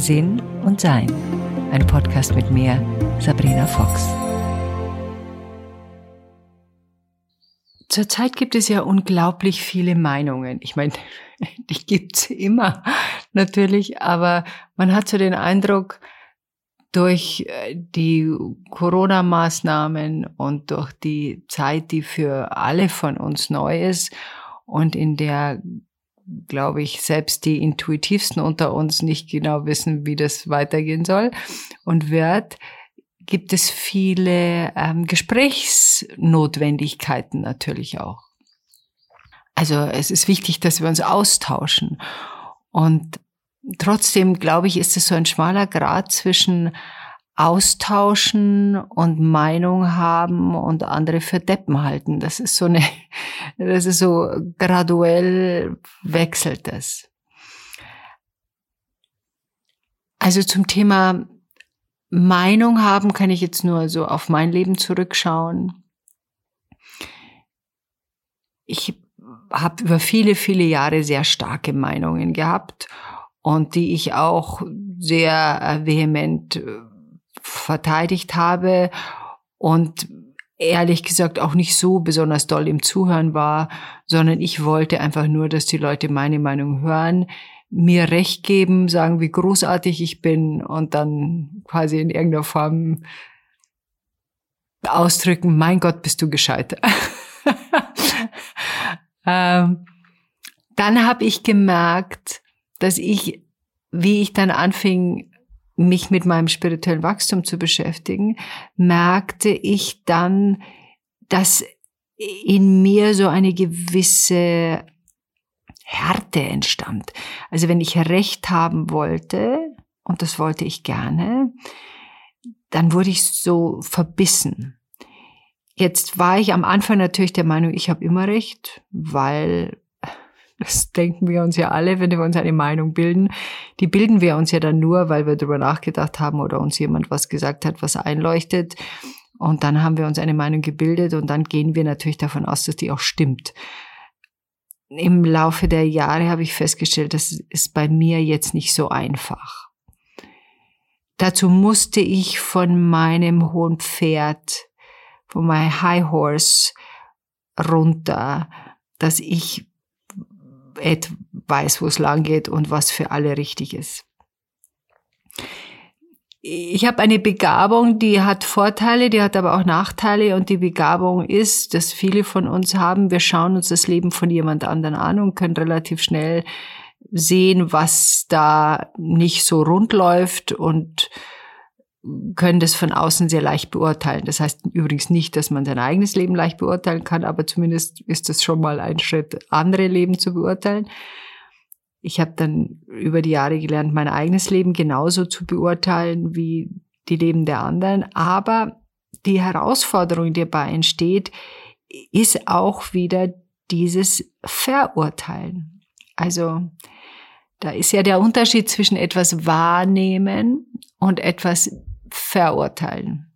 Sinn und Sein. Ein Podcast mit mir, Sabrina Fox. Zurzeit gibt es ja unglaublich viele Meinungen. Ich meine, die gibt's immer natürlich, aber man hat so den Eindruck, durch äh, die Corona-Maßnahmen und durch die Zeit, die für alle von uns neu ist und in der, glaube ich, selbst die intuitivsten unter uns nicht genau wissen, wie das weitergehen soll und wird, gibt es viele ähm, Gesprächsnotwendigkeiten natürlich auch. Also es ist wichtig, dass wir uns austauschen. Und trotzdem, glaube ich, ist es so ein schmaler Grad zwischen austauschen und Meinung haben und andere für Deppen halten. Das ist so eine, das ist so graduell wechselt das. Also zum Thema Meinung haben kann ich jetzt nur so auf mein Leben zurückschauen. Ich habe über viele, viele Jahre sehr starke Meinungen gehabt und die ich auch sehr vehement verteidigt habe und ehrlich gesagt auch nicht so besonders doll im Zuhören war, sondern ich wollte einfach nur, dass die Leute meine Meinung hören, mir recht geben, sagen, wie großartig ich bin und dann quasi in irgendeiner Form ausdrücken, mein Gott, bist du gescheit. ähm, dann habe ich gemerkt, dass ich, wie ich dann anfing, mich mit meinem spirituellen Wachstum zu beschäftigen, merkte ich dann, dass in mir so eine gewisse Härte entstand. Also wenn ich Recht haben wollte, und das wollte ich gerne, dann wurde ich so verbissen. Jetzt war ich am Anfang natürlich der Meinung, ich habe immer recht, weil das denken wir uns ja alle, wenn wir uns eine Meinung bilden. Die bilden wir uns ja dann nur, weil wir darüber nachgedacht haben oder uns jemand was gesagt hat, was einleuchtet. Und dann haben wir uns eine Meinung gebildet und dann gehen wir natürlich davon aus, dass die auch stimmt. Im Laufe der Jahre habe ich festgestellt, das ist bei mir jetzt nicht so einfach. Dazu musste ich von meinem hohen Pferd, von meinem High Horse runter, dass ich weiß, wo es lang geht und was für alle richtig ist. Ich habe eine Begabung, die hat Vorteile, die hat aber auch Nachteile und die Begabung ist, dass viele von uns haben, wir schauen uns das Leben von jemand anderen an und können relativ schnell sehen, was da nicht so rund läuft und können das von außen sehr leicht beurteilen. Das heißt übrigens nicht, dass man sein eigenes Leben leicht beurteilen kann, aber zumindest ist das schon mal ein Schritt, andere Leben zu beurteilen. Ich habe dann über die Jahre gelernt, mein eigenes Leben genauso zu beurteilen wie die Leben der anderen. Aber die Herausforderung, die dabei entsteht, ist auch wieder dieses Verurteilen. Also da ist ja der Unterschied zwischen etwas wahrnehmen und etwas verurteilen.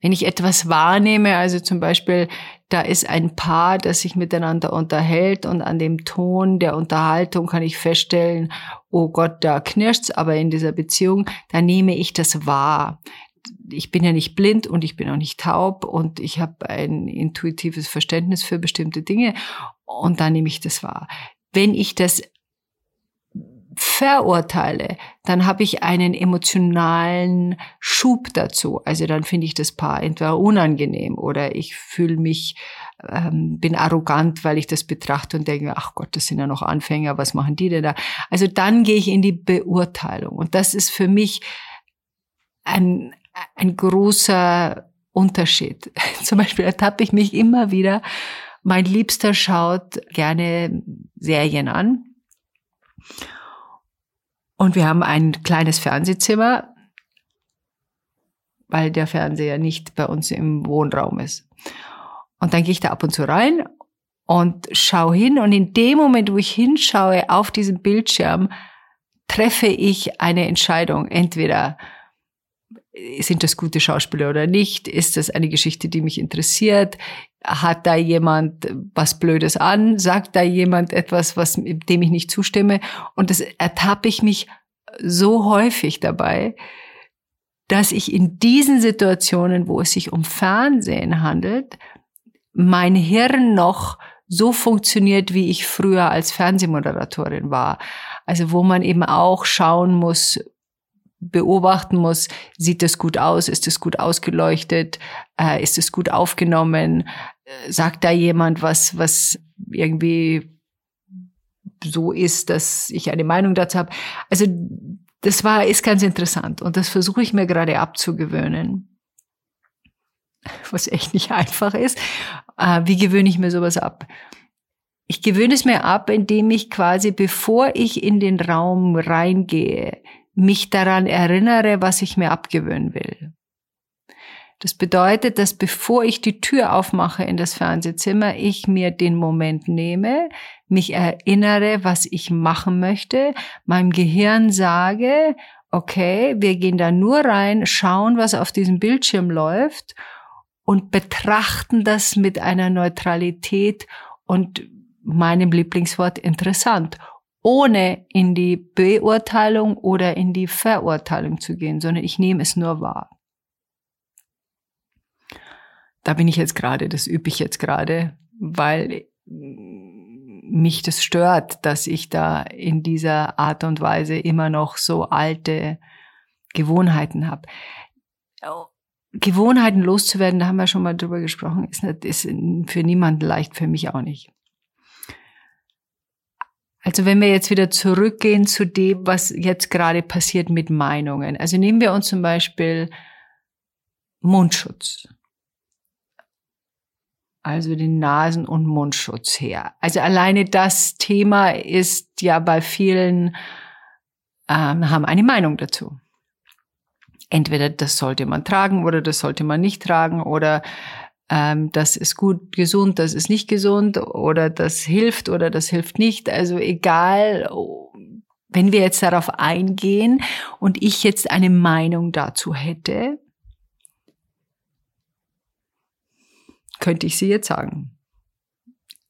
Wenn ich etwas wahrnehme, also zum Beispiel, da ist ein Paar, das sich miteinander unterhält und an dem Ton der Unterhaltung kann ich feststellen, oh Gott, da knirscht's, aber in dieser Beziehung, da nehme ich das wahr. Ich bin ja nicht blind und ich bin auch nicht taub und ich habe ein intuitives Verständnis für bestimmte Dinge und da nehme ich das wahr. Wenn ich das verurteile, dann habe ich einen emotionalen Schub dazu. Also dann finde ich das Paar entweder unangenehm oder ich fühle mich, ähm, bin arrogant, weil ich das betrachte und denke, ach Gott, das sind ja noch Anfänger, was machen die denn da? Also dann gehe ich in die Beurteilung. Und das ist für mich ein, ein großer Unterschied. Zum Beispiel ertappe ich mich immer wieder, mein Liebster schaut gerne Serien an. Und wir haben ein kleines Fernsehzimmer, weil der Fernseher nicht bei uns im Wohnraum ist. Und dann gehe ich da ab und zu rein und schaue hin. Und in dem Moment, wo ich hinschaue auf diesem Bildschirm, treffe ich eine Entscheidung. Entweder sind das gute Schauspieler oder nicht? Ist das eine Geschichte, die mich interessiert? Hat da jemand was Blödes an? Sagt da jemand etwas, was, dem ich nicht zustimme? Und das ertappe ich mich so häufig dabei, dass ich in diesen Situationen, wo es sich um Fernsehen handelt, mein Hirn noch so funktioniert, wie ich früher als Fernsehmoderatorin war. Also wo man eben auch schauen muss, beobachten muss, sieht es gut aus, ist es gut ausgeleuchtet, äh, ist es gut aufgenommen, äh, sagt da jemand was, was irgendwie so ist, dass ich eine Meinung dazu habe. Also das war, ist ganz interessant und das versuche ich mir gerade abzugewöhnen, was echt nicht einfach ist. Äh, wie gewöhne ich mir sowas ab? Ich gewöhne es mir ab, indem ich quasi, bevor ich in den Raum reingehe, mich daran erinnere, was ich mir abgewöhnen will. Das bedeutet, dass bevor ich die Tür aufmache in das Fernsehzimmer, ich mir den Moment nehme, mich erinnere, was ich machen möchte, meinem Gehirn sage, okay, wir gehen da nur rein, schauen, was auf diesem Bildschirm läuft und betrachten das mit einer Neutralität und meinem Lieblingswort interessant ohne in die Beurteilung oder in die Verurteilung zu gehen, sondern ich nehme es nur wahr. Da bin ich jetzt gerade, das übe ich jetzt gerade, weil mich das stört, dass ich da in dieser Art und Weise immer noch so alte Gewohnheiten habe. Gewohnheiten loszuwerden, da haben wir schon mal drüber gesprochen, ist, nicht, ist für niemanden leicht, für mich auch nicht. Also wenn wir jetzt wieder zurückgehen zu dem, was jetzt gerade passiert mit Meinungen. Also nehmen wir uns zum Beispiel Mundschutz. Also den Nasen- und Mundschutz her. Also alleine das Thema ist ja bei vielen, ähm, haben eine Meinung dazu. Entweder das sollte man tragen oder das sollte man nicht tragen oder ähm, das ist gut gesund, das ist nicht gesund oder das hilft oder das hilft nicht. Also egal, wenn wir jetzt darauf eingehen und ich jetzt eine Meinung dazu hätte, könnte ich sie jetzt sagen.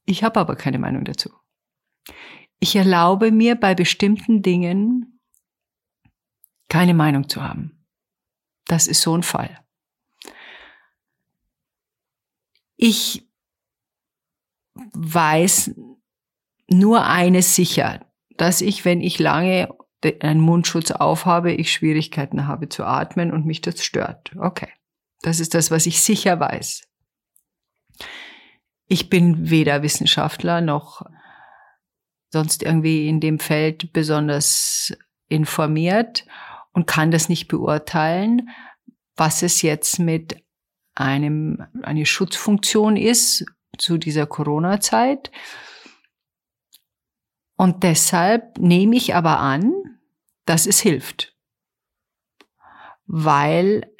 Ich habe aber keine Meinung dazu. Ich erlaube mir bei bestimmten Dingen keine Meinung zu haben. Das ist so ein Fall. Ich weiß nur eines sicher, dass ich, wenn ich lange einen Mundschutz aufhabe, ich Schwierigkeiten habe zu atmen und mich das stört. Okay. Das ist das, was ich sicher weiß. Ich bin weder Wissenschaftler noch sonst irgendwie in dem Feld besonders informiert und kann das nicht beurteilen, was es jetzt mit einem, eine Schutzfunktion ist zu dieser Corona-Zeit. Und deshalb nehme ich aber an, dass es hilft. Weil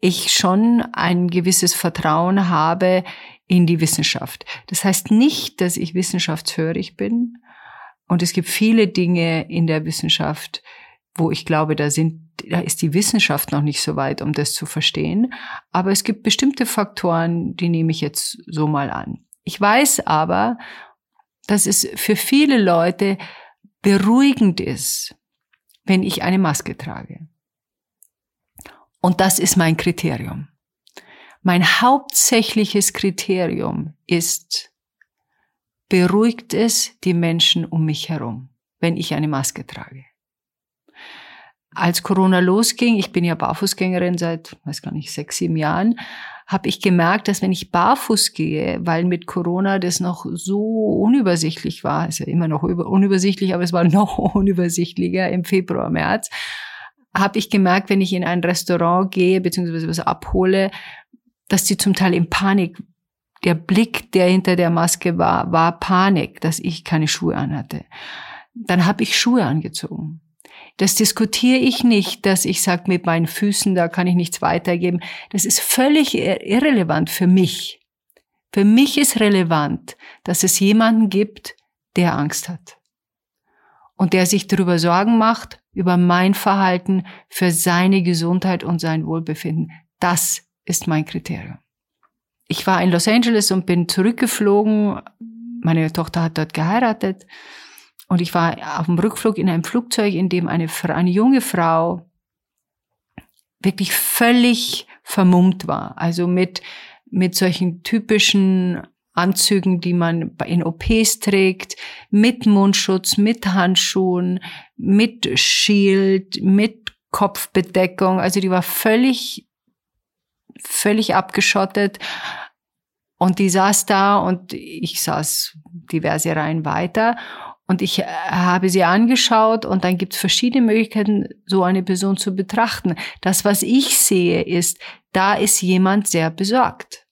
ich schon ein gewisses Vertrauen habe in die Wissenschaft. Das heißt nicht, dass ich wissenschaftshörig bin. Und es gibt viele Dinge in der Wissenschaft, wo ich glaube, da sind da ist die Wissenschaft noch nicht so weit, um das zu verstehen. Aber es gibt bestimmte Faktoren, die nehme ich jetzt so mal an. Ich weiß aber, dass es für viele Leute beruhigend ist, wenn ich eine Maske trage. Und das ist mein Kriterium. Mein hauptsächliches Kriterium ist, beruhigt es die Menschen um mich herum, wenn ich eine Maske trage als Corona losging, ich bin ja Barfußgängerin seit, weiß gar nicht, sechs, sieben Jahren, habe ich gemerkt, dass wenn ich barfuß gehe, weil mit Corona das noch so unübersichtlich war, ist ja immer noch unübersichtlich, aber es war noch unübersichtlicher im Februar, März, habe ich gemerkt, wenn ich in ein Restaurant gehe, beziehungsweise was abhole, dass die zum Teil in Panik, der Blick, der hinter der Maske war, war Panik, dass ich keine Schuhe anhatte. Dann habe ich Schuhe angezogen. Das diskutiere ich nicht, dass ich sage, mit meinen Füßen, da kann ich nichts weitergeben. Das ist völlig irrelevant für mich. Für mich ist relevant, dass es jemanden gibt, der Angst hat. Und der sich darüber Sorgen macht, über mein Verhalten für seine Gesundheit und sein Wohlbefinden. Das ist mein Kriterium. Ich war in Los Angeles und bin zurückgeflogen. Meine Tochter hat dort geheiratet. Und ich war auf dem Rückflug in einem Flugzeug, in dem eine, eine junge Frau wirklich völlig vermummt war. Also mit, mit solchen typischen Anzügen, die man in OPs trägt, mit Mundschutz, mit Handschuhen, mit Shield, mit Kopfbedeckung. Also die war völlig, völlig abgeschottet. Und die saß da und ich saß diverse Reihen weiter. Und ich äh, habe sie angeschaut und dann gibt es verschiedene Möglichkeiten, so eine Person zu betrachten. Das, was ich sehe, ist, da ist jemand sehr besorgt.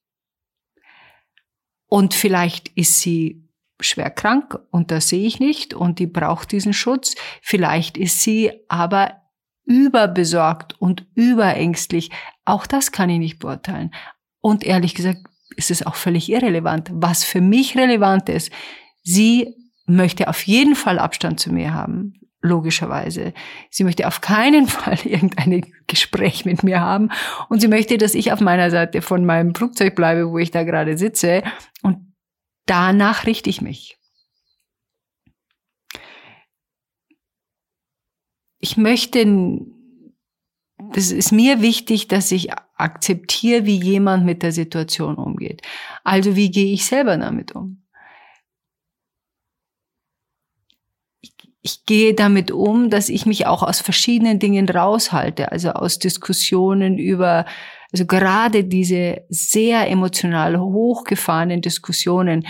Und vielleicht ist sie schwer krank und das sehe ich nicht und die braucht diesen Schutz. Vielleicht ist sie aber überbesorgt und überängstlich. Auch das kann ich nicht beurteilen. Und ehrlich gesagt ist es auch völlig irrelevant. Was für mich relevant ist, sie möchte auf jeden Fall Abstand zu mir haben, logischerweise. Sie möchte auf keinen Fall irgendein Gespräch mit mir haben und sie möchte, dass ich auf meiner Seite von meinem Flugzeug bleibe, wo ich da gerade sitze und danach richte ich mich. Ich möchte, das ist mir wichtig, dass ich akzeptiere, wie jemand mit der Situation umgeht. Also wie gehe ich selber damit um? Ich gehe damit um, dass ich mich auch aus verschiedenen Dingen raushalte, also aus Diskussionen über, also gerade diese sehr emotional hochgefahrenen Diskussionen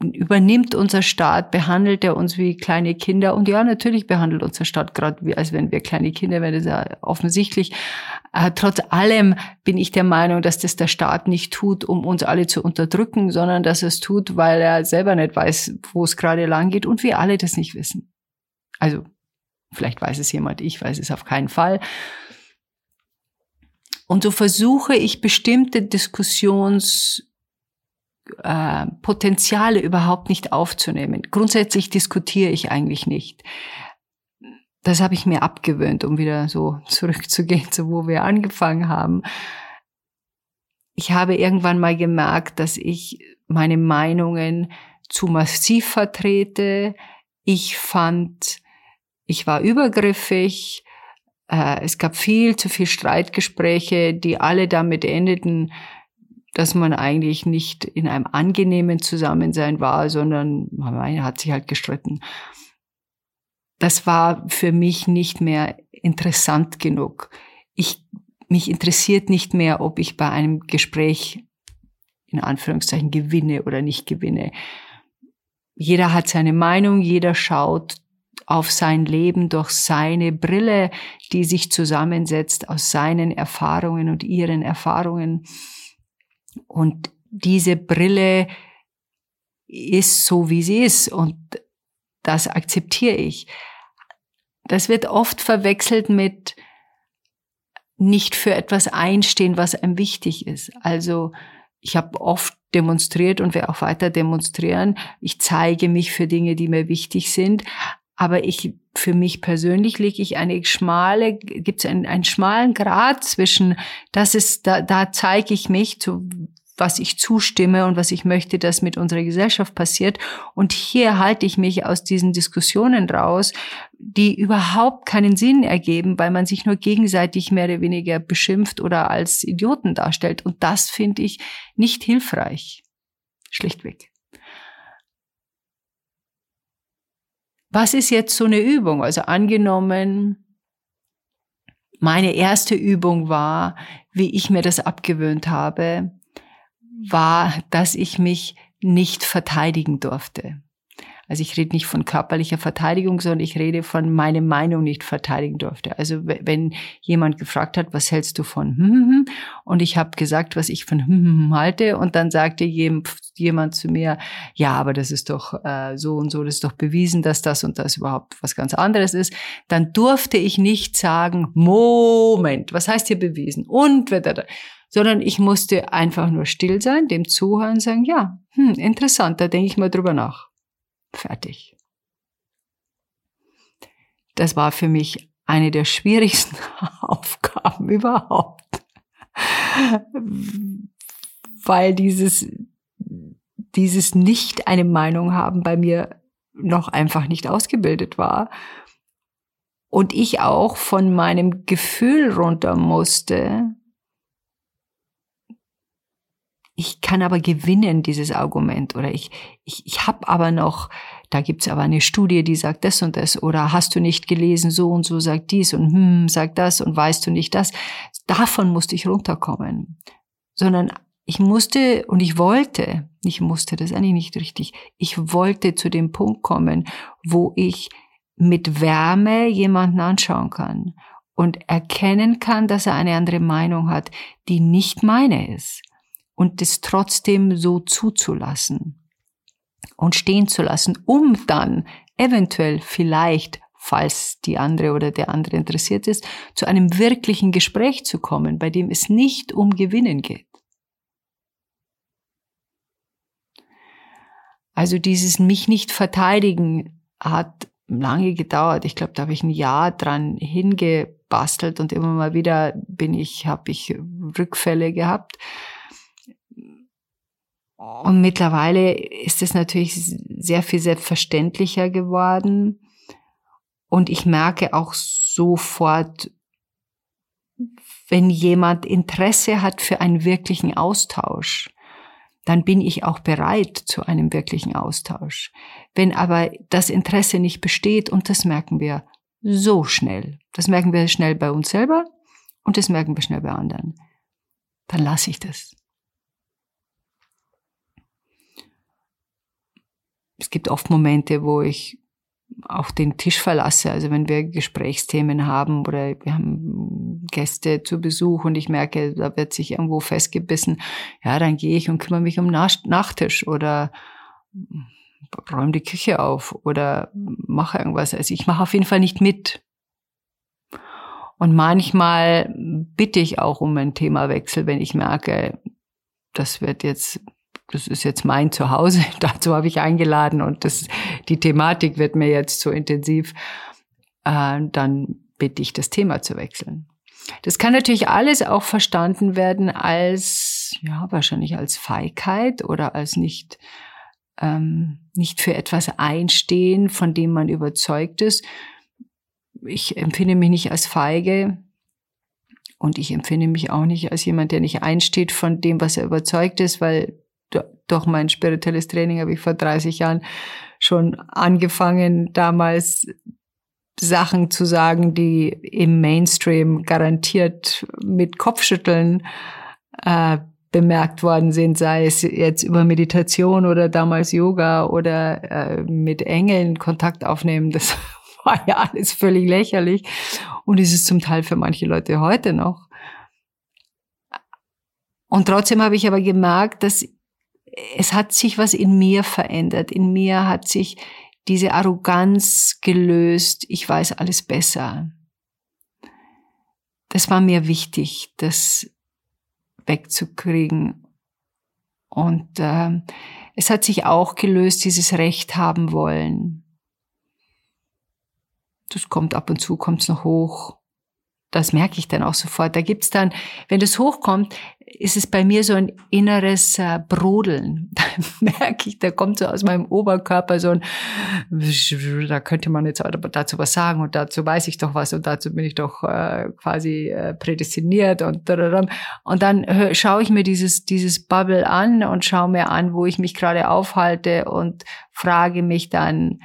übernimmt unser Staat, behandelt er uns wie kleine Kinder. Und ja, natürlich behandelt unser Staat gerade als wenn wir kleine Kinder wären, das ist ja offensichtlich. Äh, trotz allem bin ich der Meinung, dass das der Staat nicht tut, um uns alle zu unterdrücken, sondern dass es tut, weil er selber nicht weiß, wo es gerade lang geht und wir alle das nicht wissen. Also, vielleicht weiß es jemand, ich weiß es auf keinen Fall. Und so versuche ich bestimmte Diskussions äh, Potenziale überhaupt nicht aufzunehmen. Grundsätzlich diskutiere ich eigentlich nicht. Das habe ich mir abgewöhnt, um wieder so zurückzugehen, zu wo wir angefangen haben. Ich habe irgendwann mal gemerkt, dass ich meine Meinungen zu massiv vertrete. Ich fand, ich war übergriffig. Äh, es gab viel zu viel Streitgespräche, die alle damit endeten, dass man eigentlich nicht in einem angenehmen Zusammensein war, sondern man hat sich halt gestritten. Das war für mich nicht mehr interessant genug. Ich, mich interessiert nicht mehr, ob ich bei einem Gespräch in Anführungszeichen gewinne oder nicht gewinne. Jeder hat seine Meinung, jeder schaut auf sein Leben durch seine Brille, die sich zusammensetzt aus seinen Erfahrungen und ihren Erfahrungen. Und diese Brille ist so, wie sie ist und das akzeptiere ich. Das wird oft verwechselt mit nicht für etwas einstehen, was einem wichtig ist. Also ich habe oft demonstriert und werde auch weiter demonstrieren. Ich zeige mich für Dinge, die mir wichtig sind. Aber ich, für mich persönlich lege ich eine schmale, gibt es einen, einen schmalen Grad zwischen, das ist, da, da zeige ich mich zu, was ich zustimme und was ich möchte, dass mit unserer Gesellschaft passiert. Und hier halte ich mich aus diesen Diskussionen raus, die überhaupt keinen Sinn ergeben, weil man sich nur gegenseitig mehr oder weniger beschimpft oder als Idioten darstellt. Und das finde ich nicht hilfreich. Schlichtweg. Was ist jetzt so eine Übung? Also angenommen, meine erste Übung war, wie ich mir das abgewöhnt habe, war, dass ich mich nicht verteidigen durfte. Also ich rede nicht von körperlicher Verteidigung, sondern ich rede von meine Meinung nicht verteidigen durfte. Also wenn jemand gefragt hat, was hältst du von hm, hm, hm, und ich habe gesagt, was ich von hm, halte und dann sagte jemand zu mir, ja, aber das ist doch äh, so und so, das ist doch bewiesen, dass das und das überhaupt was ganz anderes ist, dann durfte ich nicht sagen, Moment, was heißt hier bewiesen? Und sondern ich musste einfach nur still sein, dem zuhören, sagen, ja, hm, interessant, da denke ich mal drüber nach. Fertig. das war für mich eine der schwierigsten Aufgaben überhaupt. Weil dieses, dieses nicht eine Meinung haben bei mir noch einfach nicht ausgebildet war. Und ich auch von meinem Gefühl runter musste. Ich kann aber gewinnen, dieses Argument. Oder ich, ich, ich habe aber noch, da gibt's aber eine Studie, die sagt das und das. Oder hast du nicht gelesen, so und so sagt dies und hm, sagt das und weißt du nicht das. Davon musste ich runterkommen. Sondern ich musste und ich wollte, ich musste das eigentlich nicht richtig, ich wollte zu dem Punkt kommen, wo ich mit Wärme jemanden anschauen kann und erkennen kann, dass er eine andere Meinung hat, die nicht meine ist und das trotzdem so zuzulassen und stehen zu lassen, um dann eventuell vielleicht, falls die andere oder der andere interessiert ist, zu einem wirklichen Gespräch zu kommen, bei dem es nicht um Gewinnen geht. Also dieses mich nicht verteidigen hat lange gedauert. Ich glaube, da habe ich ein Jahr dran hingebastelt und immer mal wieder bin ich, habe ich Rückfälle gehabt. Und mittlerweile ist es natürlich sehr viel selbstverständlicher geworden. Und ich merke auch sofort, wenn jemand Interesse hat für einen wirklichen Austausch, dann bin ich auch bereit zu einem wirklichen Austausch. Wenn aber das Interesse nicht besteht, und das merken wir so schnell, das merken wir schnell bei uns selber und das merken wir schnell bei anderen, dann lasse ich das. Es gibt oft Momente, wo ich auch den Tisch verlasse. Also wenn wir Gesprächsthemen haben oder wir haben Gäste zu Besuch und ich merke, da wird sich irgendwo festgebissen, ja, dann gehe ich und kümmere mich um Nachtisch oder räume die Küche auf oder mache irgendwas. Also ich mache auf jeden Fall nicht mit. Und manchmal bitte ich auch um einen Themawechsel, wenn ich merke, das wird jetzt das ist jetzt mein Zuhause, dazu habe ich eingeladen und das, die Thematik wird mir jetzt so intensiv, äh, dann bitte ich das Thema zu wechseln. Das kann natürlich alles auch verstanden werden als, ja, wahrscheinlich als Feigheit oder als nicht, ähm, nicht für etwas einstehen, von dem man überzeugt ist. Ich empfinde mich nicht als feige und ich empfinde mich auch nicht als jemand, der nicht einsteht von dem, was er überzeugt ist, weil durch mein spirituelles Training habe ich vor 30 Jahren schon angefangen, damals Sachen zu sagen, die im Mainstream garantiert mit Kopfschütteln äh, bemerkt worden sind, sei es jetzt über Meditation oder damals Yoga oder äh, mit Engeln Kontakt aufnehmen. Das war ja alles völlig lächerlich und ist es zum Teil für manche Leute heute noch. Und trotzdem habe ich aber gemerkt, dass es hat sich was in mir verändert. In mir hat sich diese Arroganz gelöst. Ich weiß alles besser. Das war mir wichtig, das wegzukriegen. Und äh, es hat sich auch gelöst, dieses Recht haben wollen. Das kommt ab und zu, kommt es noch hoch das merke ich dann auch sofort. Da gibt's dann, wenn das hochkommt, ist es bei mir so ein inneres äh, Brodeln. Da merke ich, da kommt so aus meinem Oberkörper so ein, da könnte man jetzt dazu was sagen und dazu weiß ich doch was und dazu bin ich doch äh, quasi äh, prädestiniert und und dann schaue ich mir dieses dieses Bubble an und schaue mir an, wo ich mich gerade aufhalte und frage mich dann,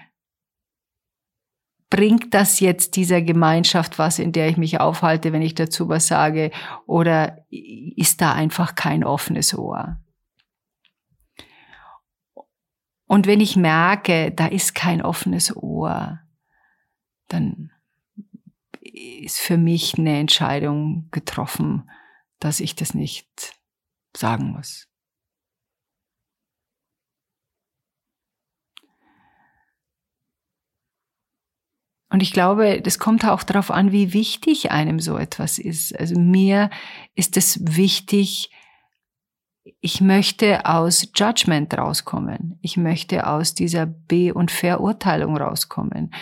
bringt das jetzt dieser Gemeinschaft was, in der ich mich aufhalte, wenn ich dazu was sage, oder ist da einfach kein offenes Ohr? Und wenn ich merke, da ist kein offenes Ohr, dann ist für mich eine Entscheidung getroffen, dass ich das nicht sagen muss. Und ich glaube, das kommt auch darauf an, wie wichtig einem so etwas ist. Also mir ist es wichtig, ich möchte aus Judgment rauskommen. Ich möchte aus dieser Be- und Verurteilung rauskommen.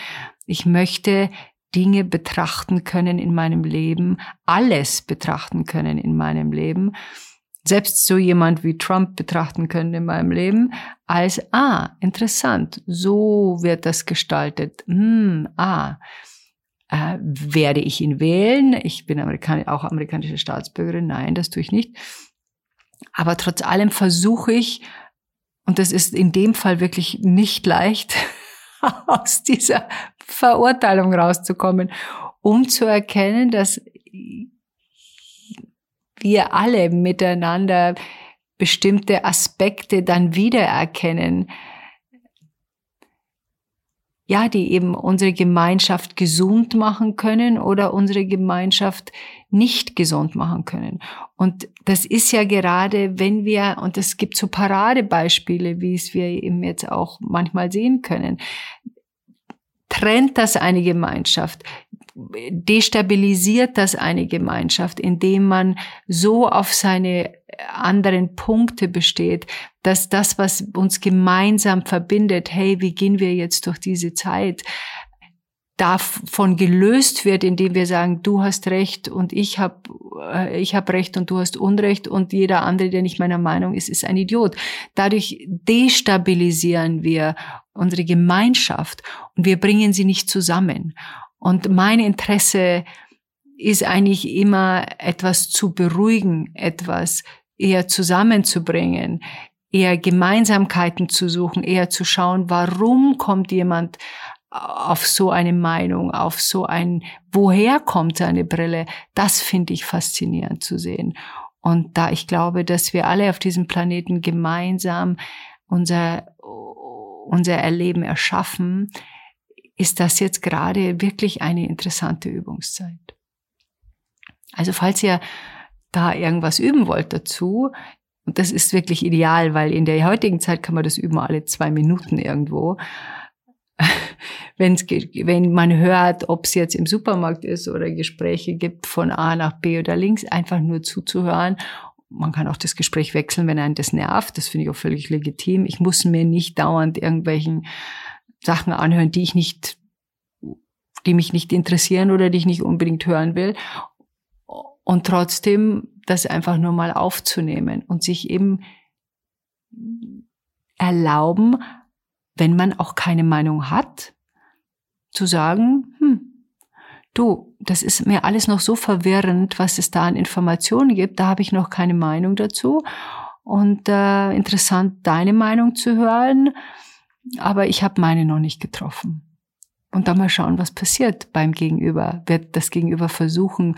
Ich möchte Dinge betrachten können in meinem Leben, alles betrachten können in meinem Leben, selbst so jemand wie Trump betrachten können in meinem Leben, als, ah, interessant, so wird das gestaltet. Hm, ah, äh, werde ich ihn wählen? Ich bin Amerikan auch amerikanische Staatsbürgerin. Nein, das tue ich nicht. Aber trotz allem versuche ich, und das ist in dem Fall wirklich nicht leicht, aus dieser Verurteilung rauszukommen, um zu erkennen, dass wir alle miteinander bestimmte Aspekte dann wiedererkennen, ja, die eben unsere Gemeinschaft gesund machen können oder unsere Gemeinschaft nicht gesund machen können. Und das ist ja gerade, wenn wir, und es gibt so Paradebeispiele, wie es wir eben jetzt auch manchmal sehen können, trennt das eine Gemeinschaft, destabilisiert das eine Gemeinschaft, indem man so auf seine anderen Punkte besteht, dass das, was uns gemeinsam verbindet, hey, wie gehen wir jetzt durch diese Zeit, davon gelöst wird, indem wir sagen, du hast recht und ich habe äh, ich hab recht und du hast Unrecht und jeder andere, der nicht meiner Meinung ist, ist ein Idiot. Dadurch destabilisieren wir unsere Gemeinschaft und wir bringen sie nicht zusammen. Und mein Interesse ist eigentlich immer etwas zu beruhigen, etwas eher zusammenzubringen, eher Gemeinsamkeiten zu suchen, eher zu schauen, warum kommt jemand auf so eine Meinung, auf so ein, woher kommt seine Brille, das finde ich faszinierend zu sehen. Und da ich glaube, dass wir alle auf diesem Planeten gemeinsam unser, unser Erleben erschaffen, ist das jetzt gerade wirklich eine interessante Übungszeit. Also falls ihr da irgendwas üben wollt dazu, und das ist wirklich ideal, weil in der heutigen Zeit kann man das üben alle zwei Minuten irgendwo. Wenn's, wenn man hört, ob es jetzt im Supermarkt ist oder Gespräche gibt von A nach B oder links, einfach nur zuzuhören. Man kann auch das Gespräch wechseln, wenn einen das nervt. Das finde ich auch völlig legitim. Ich muss mir nicht dauernd irgendwelchen Sachen anhören, die ich nicht, die mich nicht interessieren oder die ich nicht unbedingt hören will. Und trotzdem das einfach nur mal aufzunehmen und sich eben erlauben, wenn man auch keine Meinung hat, zu sagen, hm, du, das ist mir alles noch so verwirrend, was es da an Informationen gibt, da habe ich noch keine Meinung dazu. Und äh, interessant, deine Meinung zu hören aber ich habe meine noch nicht getroffen. Und dann mal schauen, was passiert beim Gegenüber. Wird das Gegenüber versuchen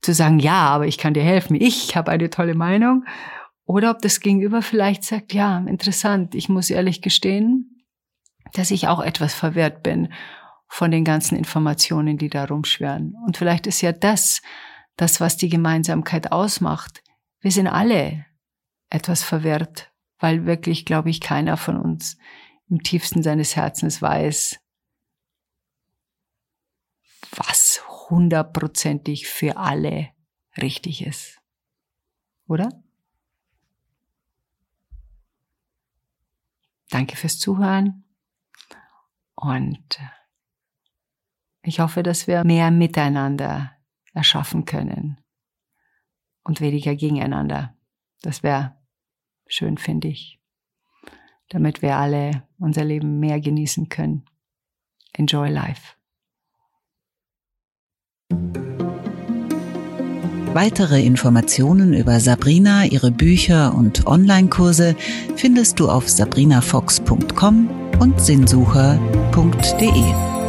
zu sagen, ja, aber ich kann dir helfen, ich habe eine tolle Meinung. Oder ob das Gegenüber vielleicht sagt, ja, interessant, ich muss ehrlich gestehen, dass ich auch etwas verwehrt bin von den ganzen Informationen, die da rumschwirren. Und vielleicht ist ja das, das, was die Gemeinsamkeit ausmacht. Wir sind alle etwas verwirrt, weil wirklich, glaube ich, keiner von uns im tiefsten seines Herzens weiß, was hundertprozentig für alle richtig ist. Oder? Danke fürs Zuhören und ich hoffe, dass wir mehr miteinander erschaffen können und weniger gegeneinander. Das wäre schön, finde ich damit wir alle unser Leben mehr genießen können. Enjoy life. Weitere Informationen über Sabrina, ihre Bücher und Online-Kurse findest du auf sabrinafox.com und sinnsucher.de.